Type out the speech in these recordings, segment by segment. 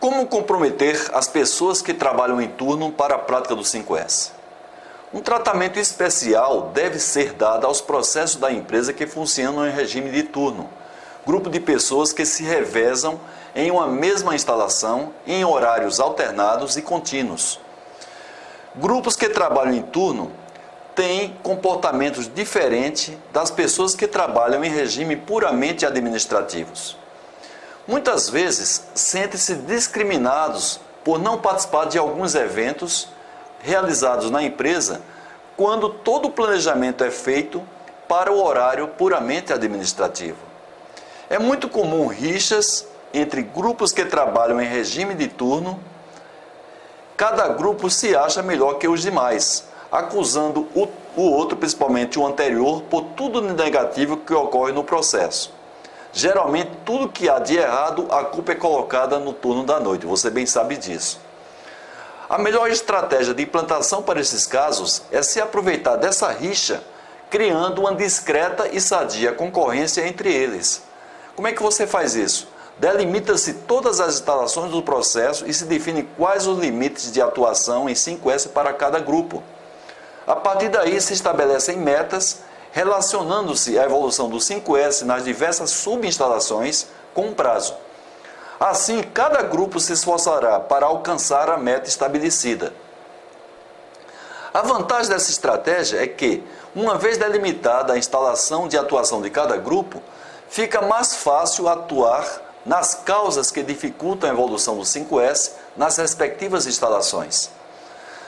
Como comprometer as pessoas que trabalham em turno para a prática do 5S? Um tratamento especial deve ser dado aos processos da empresa que funcionam em regime de turno, grupo de pessoas que se revezam em uma mesma instalação em horários alternados e contínuos. Grupos que trabalham em turno têm comportamentos diferentes das pessoas que trabalham em regime puramente administrativos. Muitas vezes sentem-se discriminados por não participar de alguns eventos realizados na empresa quando todo o planejamento é feito para o horário puramente administrativo. É muito comum rixas entre grupos que trabalham em regime de turno. Cada grupo se acha melhor que os demais, acusando o, o outro, principalmente o anterior, por tudo negativo que ocorre no processo. Geralmente, tudo que há de errado, a culpa é colocada no turno da noite, você bem sabe disso. A melhor estratégia de implantação para esses casos é se aproveitar dessa rixa, criando uma discreta e sadia concorrência entre eles. Como é que você faz isso? Delimita-se todas as instalações do processo e se define quais os limites de atuação em 5S para cada grupo. A partir daí se estabelecem metas relacionando-se à evolução do 5S nas diversas subinstalações com um prazo. Assim, cada grupo se esforçará para alcançar a meta estabelecida. A vantagem dessa estratégia é que, uma vez delimitada a instalação de atuação de cada grupo, fica mais fácil atuar nas causas que dificultam a evolução do 5S nas respectivas instalações.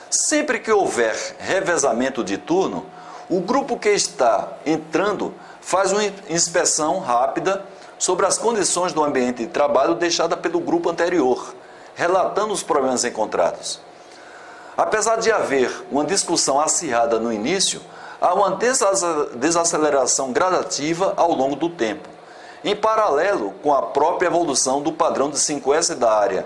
Sempre que houver revezamento de turno, o grupo que está entrando faz uma inspeção rápida sobre as condições do ambiente de trabalho deixada pelo grupo anterior, relatando os problemas encontrados. Apesar de haver uma discussão acirrada no início, há uma desaceleração gradativa ao longo do tempo, em paralelo com a própria evolução do padrão de 5S da área